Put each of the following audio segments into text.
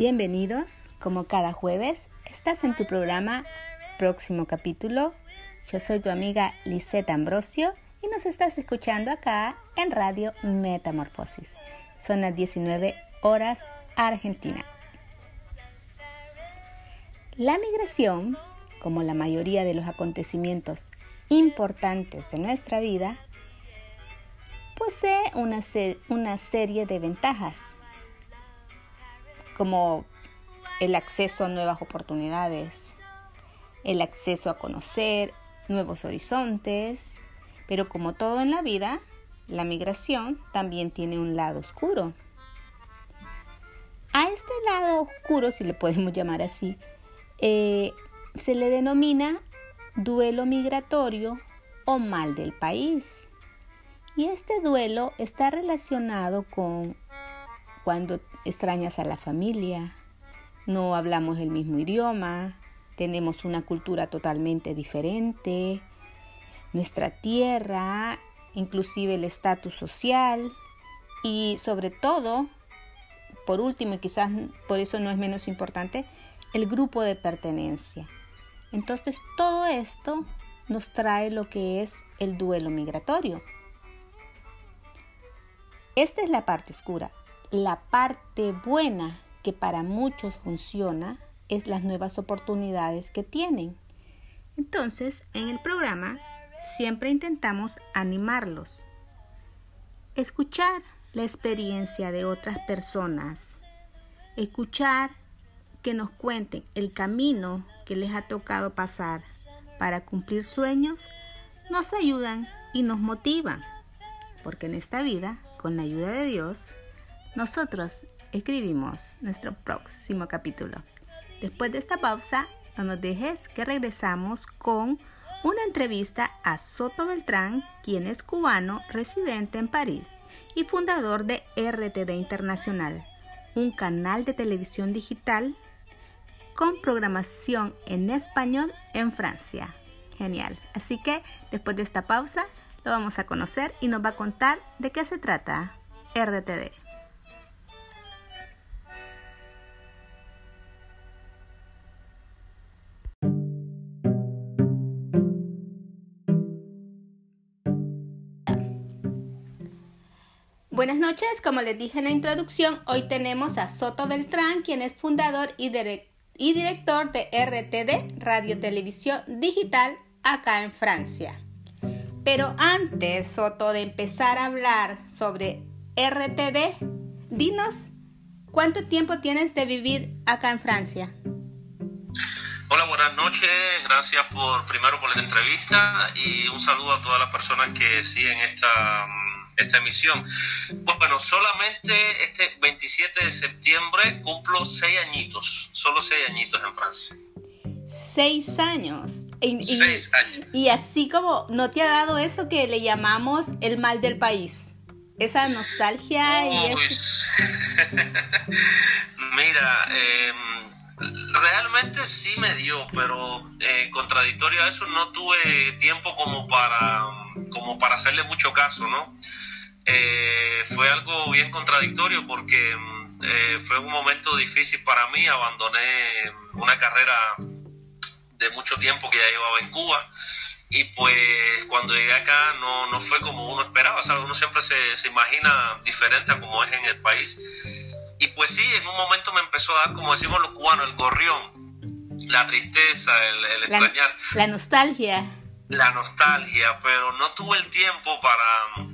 Bienvenidos, como cada jueves, estás en tu programa Próximo Capítulo. Yo soy tu amiga Lisette Ambrosio y nos estás escuchando acá en Radio Metamorfosis. Son las 19 horas Argentina. La migración, como la mayoría de los acontecimientos importantes de nuestra vida, posee una, una serie de ventajas como el acceso a nuevas oportunidades, el acceso a conocer nuevos horizontes, pero como todo en la vida, la migración también tiene un lado oscuro. A este lado oscuro, si le podemos llamar así, eh, se le denomina duelo migratorio o mal del país. Y este duelo está relacionado con cuando extrañas a la familia, no hablamos el mismo idioma, tenemos una cultura totalmente diferente, nuestra tierra, inclusive el estatus social y sobre todo, por último y quizás por eso no es menos importante, el grupo de pertenencia. Entonces todo esto nos trae lo que es el duelo migratorio. Esta es la parte oscura. La parte buena que para muchos funciona es las nuevas oportunidades que tienen. Entonces, en el programa siempre intentamos animarlos, escuchar la experiencia de otras personas, escuchar que nos cuenten el camino que les ha tocado pasar para cumplir sueños, nos ayudan y nos motivan, porque en esta vida, con la ayuda de Dios, nosotros escribimos nuestro próximo capítulo. Después de esta pausa, no nos dejes que regresamos con una entrevista a Soto Beltrán, quien es cubano residente en París y fundador de RTD Internacional, un canal de televisión digital con programación en español en Francia. Genial. Así que después de esta pausa lo vamos a conocer y nos va a contar de qué se trata RTD. Buenas noches, como les dije en la introducción, hoy tenemos a Soto Beltrán, quien es fundador y, director de RTD, Radio Televisión Digital, acá en Francia. Pero antes, Soto, de empezar a hablar sobre RTD, dinos, ¿cuánto tiempo tienes de vivir acá en Francia? Hola, buenas noches. Gracias por primero por la entrevista y un saludo a todas las personas que siguen esta esta emisión. Bueno, solamente este 27 de septiembre cumplo seis añitos, solo seis añitos en Francia. Seis años. Y, seis años. Y así como no te ha dado eso que le llamamos el mal del país. Esa nostalgia y Mira, em, realmente sí me dio, pero eh, contradictorio a eso no tuve tiempo como para como para hacerle mucho caso, ¿no? Eh, fue algo bien contradictorio porque mm, eh, fue un momento difícil para mí. Abandoné una carrera de mucho tiempo que ya llevaba en Cuba y pues cuando llegué acá no, no fue como uno esperaba, ¿sabes? Uno siempre se, se, imagina diferente a como es en el país. Y pues sí, en un momento me empezó a dar, como decimos los cubanos, el gorrión, la tristeza, el, extrañar. La nostalgia. La nostalgia, pero no tuve el tiempo para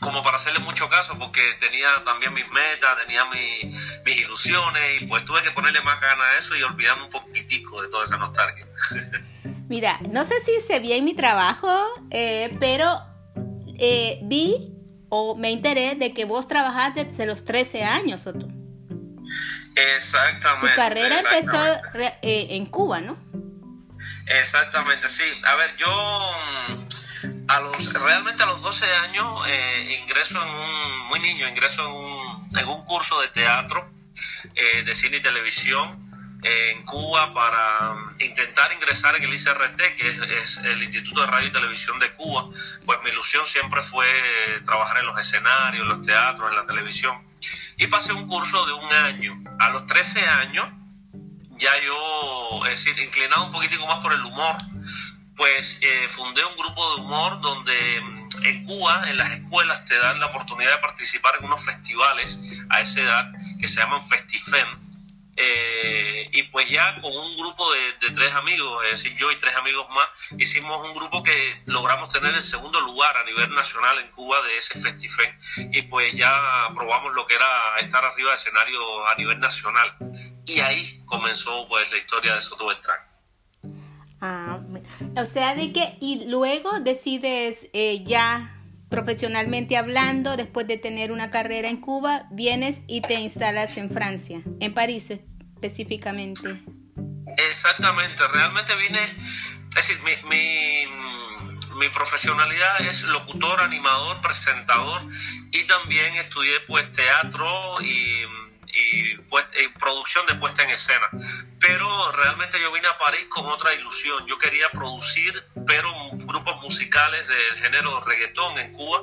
como para hacerle mucho caso porque tenía también mis metas, tenía mis ilusiones y pues tuve que ponerle más ganas a eso y olvidarme un poquitico de toda esa nostalgia. Mira, no sé si se vi en mi trabajo, eh, pero eh, vi o me enteré de que vos trabajaste desde los 13 años, ¿o tú? Exactamente. Tu carrera empezó eh, en Cuba, ¿no? Exactamente, sí. A ver, yo realmente a los 12 años eh, ingreso en un, muy niño, ingreso en un, en un curso de teatro, eh, de cine y televisión eh, en Cuba para intentar ingresar en el ICRT, que es, el Instituto de Radio y Televisión de Cuba. Pues mi ilusión siempre fue trabajar en los escenarios, en los teatros, en la televisión. y pasé un curso de un año. A los 13 años, ya yo, es decir, inclinado un poquitico más por el humor, pues eh, fundé un grupo de humor donde mm, en Cuba, en las escuelas, te dan la oportunidad de participar en unos festivales a esa edad que se llaman Festifem. Eh, y pues ya con un grupo de, tres amigos, es decir, yo y tres amigos más, hicimos un grupo que logramos tener el segundo lugar a nivel nacional en Cuba de ese festival y pues ya probamos lo que era estar arriba de escenario a nivel nacional. Y ahí comenzó pues la historia de Soto Beltrán. Ah, o sea, de que y luego decides eh, ya profesionalmente hablando, después de tener una carrera en Cuba, vienes y te instalas en Francia, en París específicamente. Exactamente, realmente vine, es decir, mi, mi, mi profesionalidad es locutor, animador, presentador y también estudié pues teatro y y pues, producción de puesta en escena. Pero realmente yo vine a París con otra ilusión. Yo quería producir, pero grupos musicales del género reggaetón en Cuba,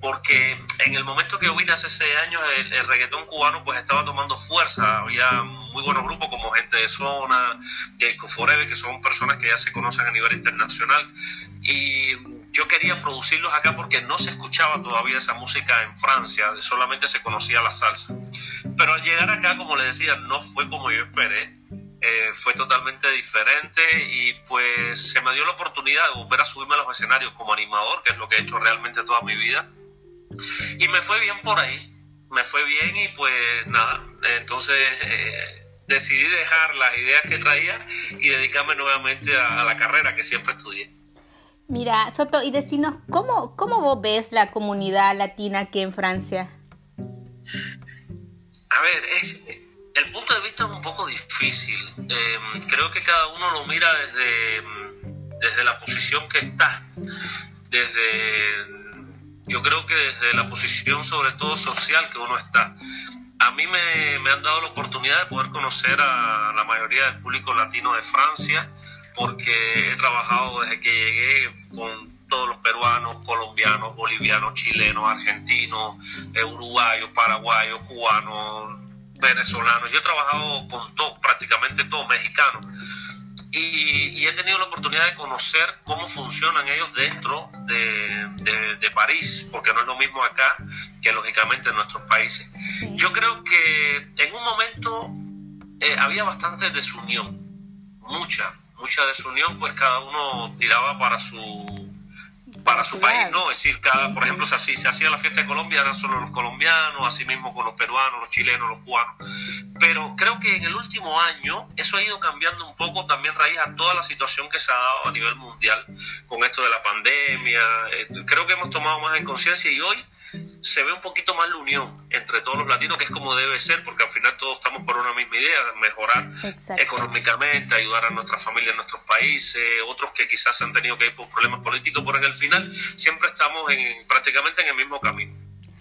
porque en el momento que yo vine hace seis años el, reggaetón cubano pues estaba tomando fuerza, había muy buenos grupos como Gente de Zona, Jacob Forever, que son personas que ya se conocen a nivel internacional y yo quería producirlos acá porque no se escuchaba todavía esa música en Francia, solamente se conocía la salsa. Pero al llegar acá, como le decía, no fue como yo esperé, eh, fue totalmente diferente y pues se me dio la oportunidad de volver a subirme a los escenarios como animador, que es lo que he hecho realmente toda mi vida. Y me fue bien por ahí, me fue bien y pues nada, entonces eh, decidí dejar las ideas que traía y dedicarme nuevamente a, la carrera que siempre estudié. Mira, Soto, y decinos, ¿cómo, ¿cómo vos ves la comunidad latina aquí en Francia? A ver, es, el punto de vista es un poco difícil. Em, creo que cada uno lo mira desde, desde la posición que está. Desde, yo creo que desde la posición sobre todo social que uno está. A mí me, me han dado la oportunidad de poder conocer a la mayoría del público latino de Francia, porque he trabajado desde que llegué con todos los peruanos, colombianos, bolivianos, chilenos, argentinos, eh, uruguayos, paraguayos, cubanos, venezolanos. Yo he trabajado con todo, prácticamente todos mexicanos. Y, he tenido la oportunidad de conocer cómo funcionan ellos dentro de, París, porque no es lo mismo acá que lógicamente en nuestros países. Yo creo que en un momento eh, había bastante desunión, mucha, mucha desunión, pues cada uno tiraba para su para su país, ¿no? Es decir, cada, por ejemplo, si así se hacía la fiesta de Colombia, eran solo los colombianos, así mismo con los peruanos, los chilenos, los cubanos. Pero creo que en el último año eso ha ido cambiando un poco también raíz a toda la situación que se ha dado a nivel mundial con esto de la pandemia. Eh, creo que hemos tomado más en conciencia y hoy se ve un poquito más la unión entre todos los latinos, que es como debe ser, porque al final todos estamos por una misma idea, mejorar económicamente, ayudar a nuestras familias en nuestros países, otros que quizás han tenido que ir por problemas políticos, pero en el final siempre estamos en, prácticamente en el mismo camino.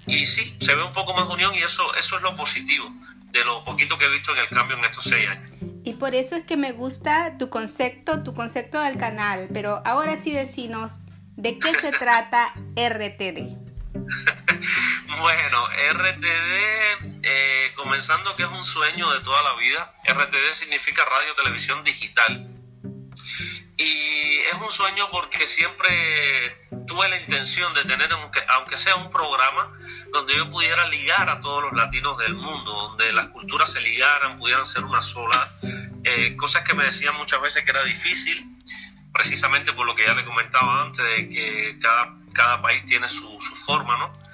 Y sí, se ve un poco más unión y eso, eso es lo positivo de lo poquito que he visto en el cambio en estos seis años. Y por eso es que me gusta tu concepto, tu concepto del canal, pero ahora sí decinos, ¿de qué se trata RTD? bueno, RTD, eh, comenzando que es un sueño de toda la vida. RTD significa Radio Televisión Digital. Y es un sueño porque siempre tuve la intención de tener, aunque, sea un programa, donde yo pudiera ligar a todos los latinos del mundo, donde las culturas se ligaran, pudieran ser una sola. Eh, cosas que me decían muchas veces que era difícil, precisamente por lo que ya le comentaba antes, de que cada, cada país tiene su, su forma, ¿no?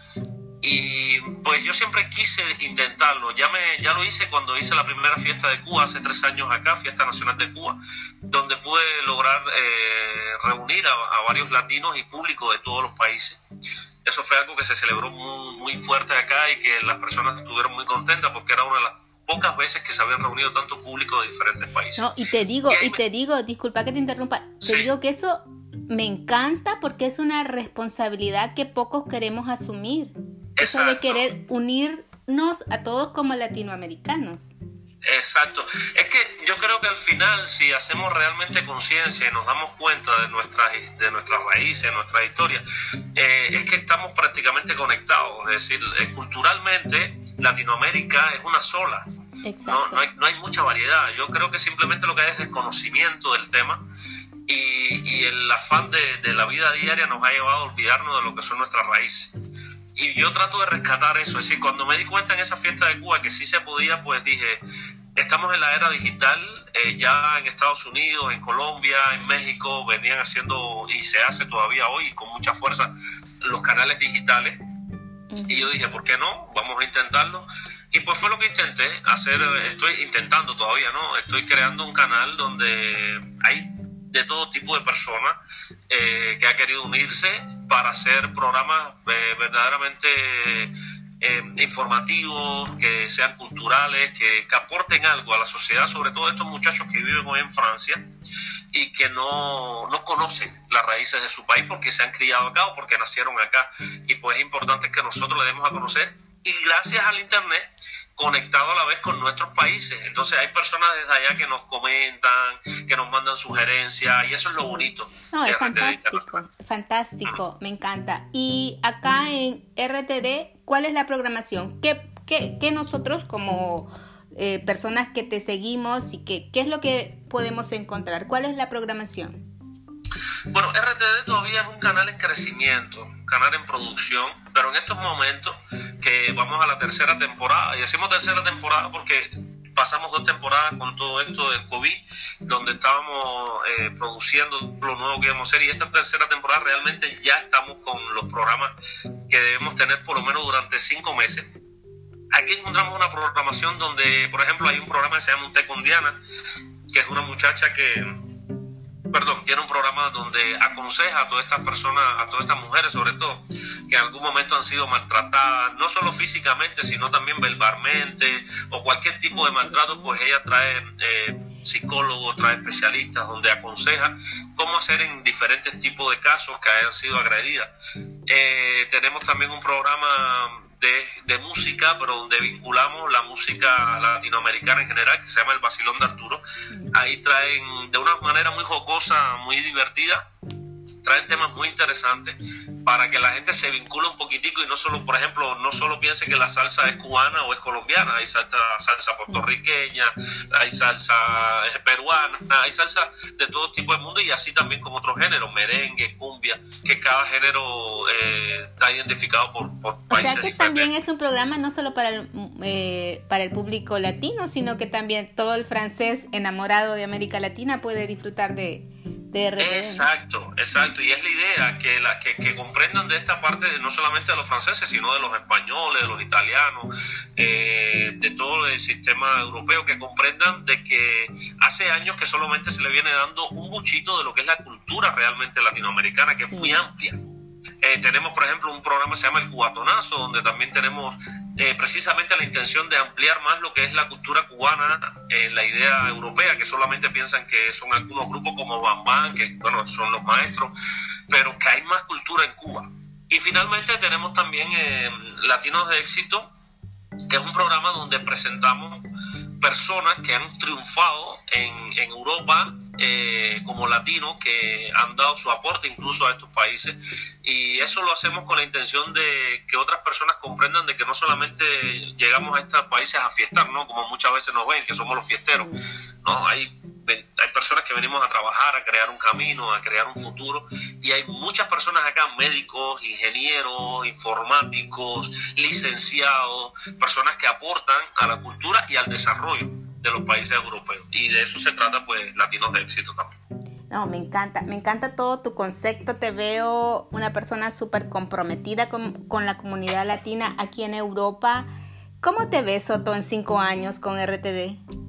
Y pues yo siempre quise intentarlo. Ya, me, ya lo hice cuando hice la primera fiesta de Cuba, hace tres años acá, Fiesta Nacional de Cuba, donde pude lograr eh, reunir a, varios latinos y público de todos los países. Eso fue algo que se celebró muy, muy fuerte acá y que las personas estuvieron muy contentas porque era una de las pocas veces que se habían reunido tanto público de diferentes países. No, y te digo, y, te digo, disculpa que te interrumpa, te digo que eso me encanta porque es una responsabilidad que pocos queremos asumir. Eso de querer unirnos a todos como latinoamericanos. Exacto. Es que yo creo que al final, si hacemos realmente conciencia y nos damos cuenta de nuestras, de nuestras raíces, nuestra historia, eh, es que estamos prácticamente conectados. Es decir, eh, culturalmente Latinoamérica es una sola. No, no, hay, no hay mucha variedad. Yo creo que simplemente lo que hay es desconocimiento del tema y, y el afán de, de, la vida diaria nos ha llevado a olvidarnos de lo que son nuestras raíces. Y yo trato de rescatar eso. Es decir, cuando me di cuenta en esa fiesta de Cuba que sí se podía, pues dije, estamos en la era digital, eh, ya en Estados Unidos, en Colombia, en México, venían haciendo, y se hace todavía hoy con mucha fuerza, los canales digitales. Y yo dije, ¿por qué no? Vamos a intentarlo. Y pues fue lo que intenté hacer, estoy intentando todavía, ¿no? Estoy creando un canal donde hay de todo tipo de personas eh, que ha querido unirse para hacer programas eh, verdaderamente eh, informativos, que sean culturales, que, que, aporten algo a la sociedad, sobre todo estos muchachos que viven hoy en Francia y que no, no conocen las raíces de su país porque se han criado acá o porque nacieron acá. Y pues es importante que nosotros le demos a conocer y gracias al Internet conectado a la vez con nuestros países. Entonces hay personas desde allá que nos comentan, que nos mandan sugerencias y eso es lo bonito. No, es fantástico, fantástico, me encanta. Y acá en RTD, ¿cuál es la programación? ¿Qué, qué, qué nosotros como eh, personas que te seguimos y que, qué es lo que podemos encontrar? ¿Cuál es la programación? Bueno, RTD todavía es un canal en crecimiento, canal en producción, pero en estos momentos que vamos a la tercera temporada, y decimos tercera temporada porque pasamos dos temporadas con todo esto del COVID, donde estábamos eh, produciendo lo nuevo que íbamos a hacer, y esta tercera temporada realmente ya estamos con los programas que debemos tener por lo menos durante cinco meses. Aquí encontramos una programación donde, por ejemplo, hay un programa que se llama Un Té con Diana, que es una muchacha que perdón, tiene un programa donde aconseja a todas estas personas, a todas estas mujeres sobre todo, que en algún momento han sido maltratadas, no solo físicamente, sino también verbalmente o cualquier tipo de maltrato, pues ella trae eh, psicólogos, trae especialistas donde aconseja cómo hacer en diferentes tipos de casos que hayan sido agredidas. Eh, tenemos también un programa de, música, pero donde vinculamos la música latinoamericana en general, que se llama El Basilón de Arturo. Ahí traen de una manera muy jocosa, muy divertida, traen temas muy interesantes para que la gente se vincule un poquitico y no solo, por ejemplo, no solo piense que la salsa es cubana o es colombiana, hay salsa, salsa puertorriqueña, hay salsa peruana, hay salsa de todo tipo de mundo y así también con otros géneros, merengue, cumbia, que cada género eh, está identificado por, por países. O sea que también es un programa no solo para el, eh, para el público latino, sino que también todo el francés enamorado de América Latina puede disfrutar de Exacto, exacto. Y es la idea que, la, que, que comprendan de esta parte no solamente de los franceses, sino de los españoles, de los italianos, eh, de todo el sistema europeo, que comprendan de que hace años que solamente se le viene dando un buchito de lo que es la cultura realmente latinoamericana, que es muy amplia. Eh, tenemos, por ejemplo, un programa que se llama El Cubatonazo, donde también tenemos eh, precisamente la intención de ampliar más lo que es la cultura cubana en la idea europea, que solamente piensan que son algunos grupos como Bam que bueno, son los maestros, pero que hay más cultura en Cuba. Y finalmente tenemos también eh, Latinos de Éxito, que es un programa donde presentamos personas que han triunfado en, en Europa eh, como latinos que han dado su aporte incluso a estos países y eso lo hacemos con la intención de que otras personas comprendan de que no solamente llegamos a estos países a fiestar, ¿no? Como muchas veces nos ven, que somos los fiesteros, ¿no? Hay, hay personas que venimos a trabajar, a crear un camino, a crear un futuro y hay muchas personas acá, médicos, ingenieros, informáticos, licenciados, personas que aportan a la cultura y al desarrollo de los países europeos. Y de eso se trata, pues, Latinos de Éxito también. No, me encanta, me encanta todo tu concepto. Te veo una persona súper comprometida con, con, la comunidad latina aquí en Europa. ¿Cómo te ves, Soto, en cinco años con RTD?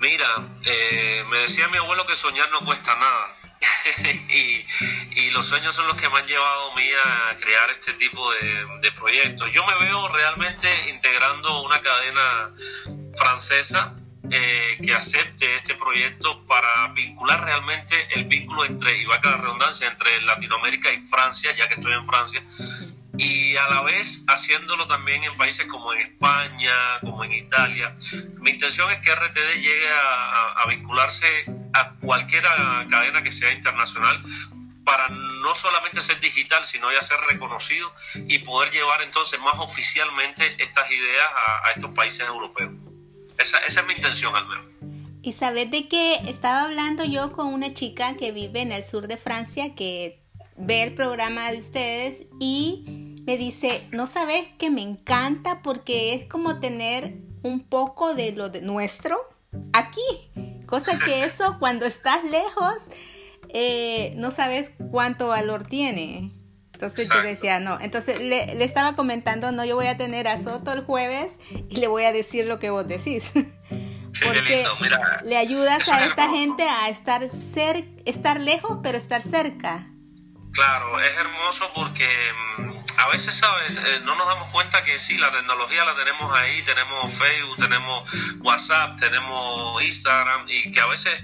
Mira, eh, me decía mi abuelo que soñar no cuesta nada. y, los sueños son los que me han llevado a mí a crear este tipo de, proyectos. Yo me veo realmente integrando una cadena francesa eh, que acepte este proyecto para vincular realmente el vínculo entre, y va a la redundancia, entre Latinoamérica y Francia, ya que estoy en Francia, y a la vez haciéndolo también en países como en España, como en Italia. Mi intención es que RTD llegue a, a vincularse a cualquier cadena que sea internacional para no solamente ser digital, sino ya ser reconocido y poder llevar entonces más oficialmente estas ideas a, estos países europeos. Esa, esa, es mi intención al menos. Y sabes de que estaba hablando yo con una chica que vive en el sur de Francia que ve el programa de ustedes y me dice, no sabes que me encanta porque es como tener un poco de lo de nuestro aquí. Cosa que eso cuando estás lejos eh, no sabes cuánto valor tiene. Entonces yo decía, no. Entonces le, le, estaba comentando, no, yo voy a tener a Soto el jueves y le voy a decir lo que vos decís. Porque le ayudas a esta gente a estar, cer estar lejos, pero estar cerca. Claro, es hermoso porque mm, a veces, ¿sabes? Eh, no nos damos cuenta que sí, la tecnología la tenemos ahí, tenemos Facebook, tenemos WhatsApp, tenemos Instagram y que a veces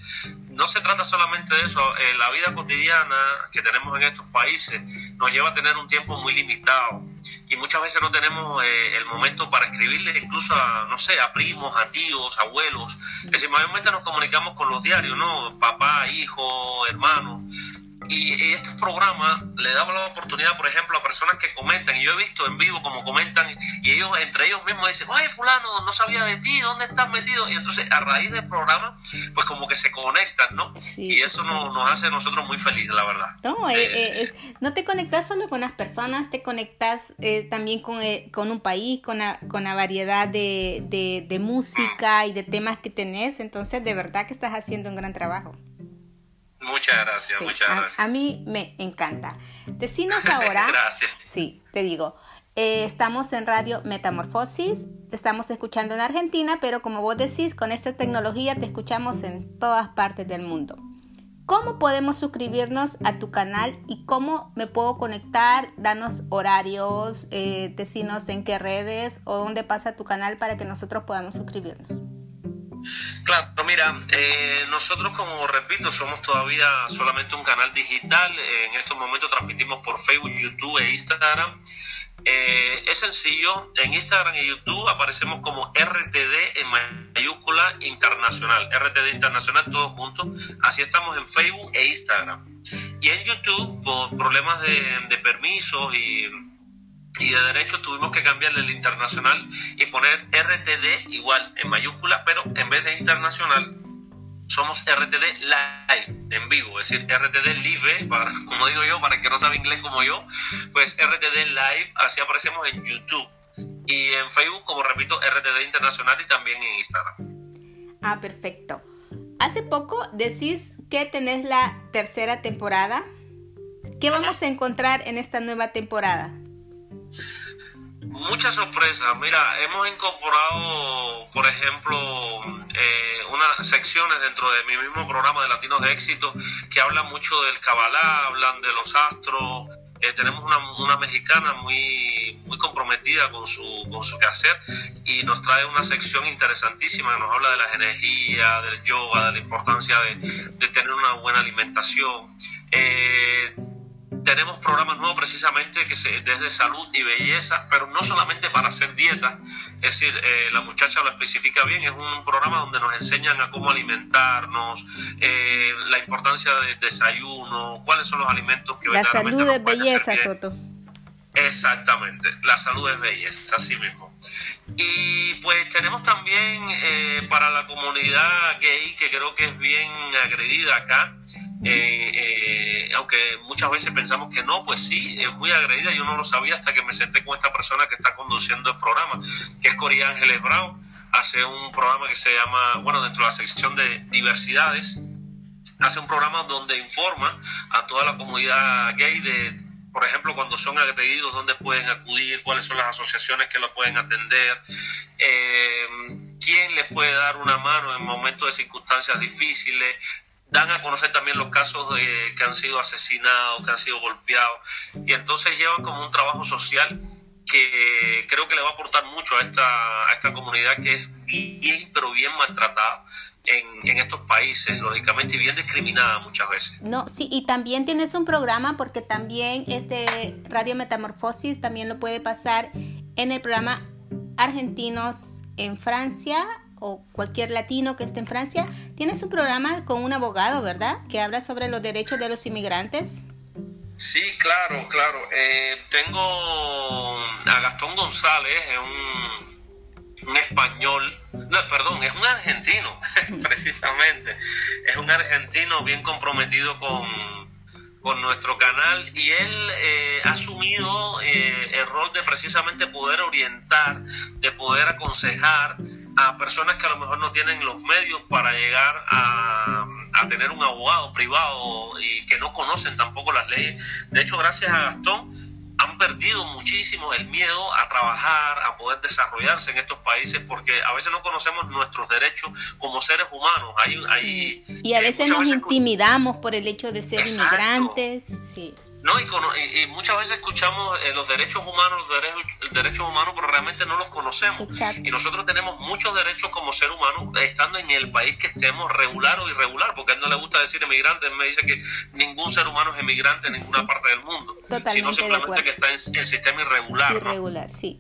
no se trata solamente de eso, eh, la vida cotidiana que tenemos en estos países nos lleva a tener un tiempo muy limitado y muchas veces no tenemos eh, el momento para escribirle incluso a, no sé, a primos, a tíos, abuelos, es decir, mayormente nos comunicamos con los diarios, ¿no? Papá, hijo, hermano, y, estos programas le daban la oportunidad, por ejemplo, a personas que comentan, y yo he visto en vivo como comentan, y ellos entre ellos mismos dicen, ay, fulano, no sabía de ti, ¿dónde estás metido? Y entonces a raíz del programa, pues como que se conectan, ¿no? y eso nos, hace a nosotros muy felices, la verdad. No, eh, eh, es, no te conectas solo con las personas, te conectas eh, también con, con, un país, con la, con la variedad de, de, de música y de temas que tenés, entonces de verdad que estás haciendo un gran trabajo. Muchas gracias, muchas gracias. A, mí me encanta. Decinos ahora. gracias. Sí, te digo. Eh, estamos en Radio Metamorfosis, te estamos escuchando en Argentina, pero como vos decís, con esta tecnología te escuchamos en todas partes del mundo. ¿Cómo podemos suscribirnos a tu canal y cómo me puedo conectar? Danos horarios, eh, decinos en qué redes o dónde pasa tu canal para que nosotros podamos suscribirnos. Claro, mira, eh, nosotros como repito somos todavía solamente un canal digital, en estos momentos transmitimos por Facebook, YouTube e Instagram. Eh, es sencillo, en Instagram y YouTube aparecemos como RTD en mayúscula internacional, RTD internacional todos juntos, así estamos en Facebook e Instagram. Y en YouTube, por problemas de, de permisos y y de derecho tuvimos que cambiarle el internacional y poner RTD igual en mayúscula, pero en vez de internacional somos RTD Live en vivo, es decir, RTD Live, para, como digo yo, para el que no sabe inglés como yo, pues RTD Live, así aparecemos en YouTube y en Facebook, como repito, RTD Internacional y también en Instagram. Ah, perfecto. Hace poco decís que tenés la tercera temporada. ¿Qué vamos a encontrar en esta nueva temporada? Muchas sorpresas. Mira, hemos incorporado, por ejemplo, eh, unas secciones dentro de mi mismo programa de Latinos de Éxito que hablan mucho del Kabbalah, hablan de los astros. Eh, tenemos una, una, mexicana muy, muy comprometida con su, con su quehacer y nos trae una sección interesantísima que nos habla de las energías, del yoga, de la importancia de, de tener una buena alimentación. Eh, tenemos programas nuevos precisamente que se, desde salud y belleza, pero no solamente para hacer dieta, es decir, eh, la muchacha lo especifica bien, es un programa donde nos enseñan a cómo alimentarnos, eh, la importancia del desayuno, cuáles son los alimentos que La salud es belleza, Soto. Exactamente, la salud es belleza, así mismo. Y pues tenemos también eh, para la comunidad gay, que creo que es bien agredida acá, eh, eh, aunque muchas veces pensamos que no, pues sí, es muy agredida. Yo no lo sabía hasta que me senté con esta persona que está conduciendo el programa, que es Cori Ángeles Brown. Hace un programa que se llama, bueno, dentro de la sección de diversidades, hace un programa donde informa a toda la comunidad gay de, por ejemplo, cuando son agredidos, dónde pueden acudir, cuáles son las asociaciones que lo pueden atender, eh, quién les puede dar una mano en momentos de circunstancias difíciles, dan a conocer también los casos de que han sido asesinados, que han sido golpeados, y entonces llevan como un trabajo social que creo que le va a aportar mucho a esta, a esta comunidad que es bien, pero bien maltratada. En, en, estos países, lógicamente, y bien discriminada muchas veces. No, sí, y también tienes un programa, porque también este Radio Metamorfosis también lo puede pasar en el programa Argentinos en Francia o cualquier latino que esté en Francia, tienes un programa con un abogado, ¿verdad? Que habla sobre los derechos de los inmigrantes. Sí, claro, claro. Eh, tengo a Gastón González, es un, español, no, perdón, es un argentino, precisamente. Es un argentino bien comprometido con, con nuestro canal y él eh, ha asumido eh, el rol de precisamente poder orientar, de poder aconsejar a personas que a lo mejor no tienen los medios para llegar a, a tener un abogado privado y que no conocen tampoco las leyes. De hecho, gracias a Gastón, han perdido muchísimo el miedo a trabajar, a poder desarrollarse en estos países, porque a veces no conocemos nuestros derechos como seres humanos. Hay, hay, y a veces nos intimidamos por el hecho de ser inmigrantes. Sí. ¿No? Y, muchas veces escuchamos eh, los derechos humanos, los derechos, derechos humanos, pero realmente no los conocemos. Y nosotros tenemos muchos derechos como ser humano, estando en el país que estemos regular o irregular, porque a él no le gusta decir emigrante, él me dice que ningún ser humano es emigrante en ninguna parte del mundo, sino simplemente que está en el sistema irregular. Irregular, sí.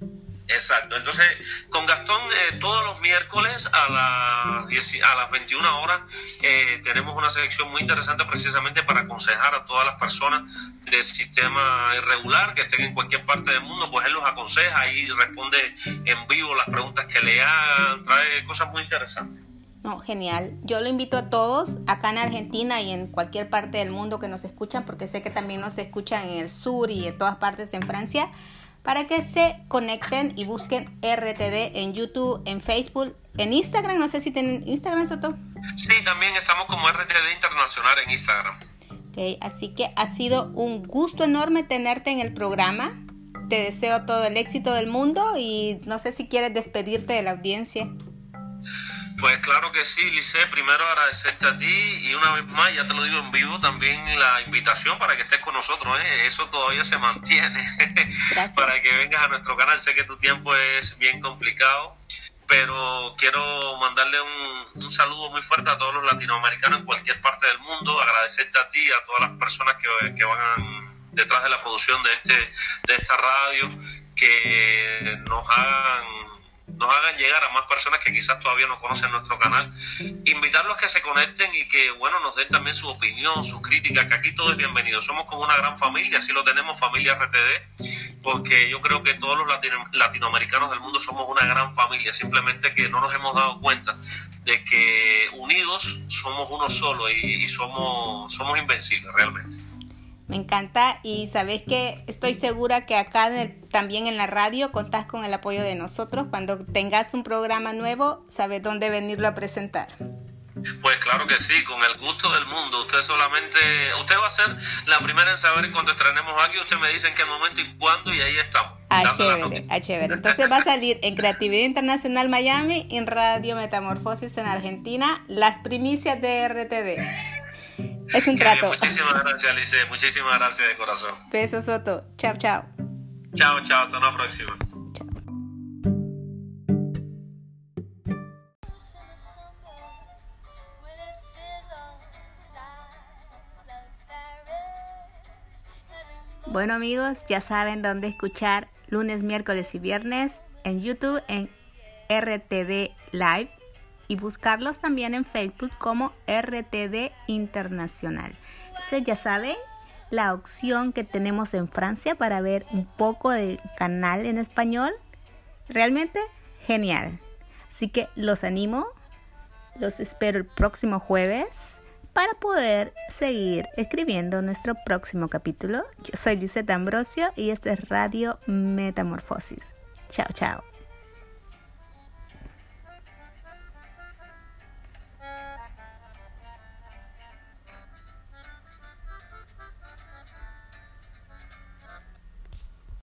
Exacto, entonces con Gastón eh, todos los miércoles a las, a las 21 horas eh, tenemos una selección muy interesante precisamente para aconsejar a todas las personas del sistema irregular que estén en cualquier parte del mundo, pues él los aconseja y responde en vivo las preguntas que le hagan, trae cosas muy interesantes. No, genial. Yo lo invito a todos acá en Argentina y en cualquier parte del mundo que nos escuchan, porque sé que también nos escuchan en el sur y en todas partes en Francia para que se conecten y busquen RTD en YouTube, en Facebook, en Instagram. No sé si tienen Instagram, Soto. Sí, también estamos como RTD Internacional en Instagram. Okay, así que ha sido un gusto enorme tenerte en el programa. Te deseo todo el éxito del mundo y no sé si quieres despedirte de la audiencia. Pues claro que sí, Lice. Primero agradecerte a ti y una vez más, ya te lo digo en vivo, también la invitación para que estés con nosotros. ¿eh? Eso todavía se mantiene. para que vengas a nuestro canal. Sé que tu tiempo es bien complicado, pero quiero mandarle un, un saludo muy fuerte a todos los latinoamericanos en cualquier parte del mundo. Agradecerte a ti y a todas las personas que, que van detrás de la producción de, este, de esta radio, que nos hagan nos hagan llegar a más personas que quizás todavía no conocen nuestro canal, invitarlos a que se conecten y que, bueno, nos den también su opinión, sus críticas, que aquí todo es bienvenido. Somos como una gran familia, así lo tenemos, familia RTD, porque yo creo que todos los latinoamericanos del mundo somos una gran familia, simplemente que no nos hemos dado cuenta de que unidos somos uno solo y, y somos, somos invencibles realmente. Me encanta y sabes que estoy segura que acá también en la radio contás con el apoyo de nosotros. Cuando tengas un programa nuevo, sabes dónde venirlo a presentar. Pues claro que sí, con el gusto del mundo. Usted solamente, usted va a ser la primera en saber cuando estrenemos aquí. Usted me dice en qué momento y cuándo y ahí estamos. Ah, chévere, ah, chévere. Entonces va a salir en Creatividad Internacional Miami, en Radio Metamorfosis en Argentina, las primicias de RTD. Es un trato. muchísimas gracias, Alice. Muchísimas gracias de corazón. Besos, Soto. Chao, chao. Chao, chao. Hasta la próxima. Bueno amigos, ya saben dónde escuchar lunes, miércoles y viernes en YouTube en RTD Live y buscarlos también en Facebook como RTD Internacional. Entonces ya saben la opción que tenemos en Francia para ver un poco de canal en español. Realmente genial. Así que los animo, los espero el próximo jueves para poder seguir escribiendo nuestro próximo capítulo. Yo soy Lizette Ambrosio y este es Radio Metamorfosis. Chao, chao.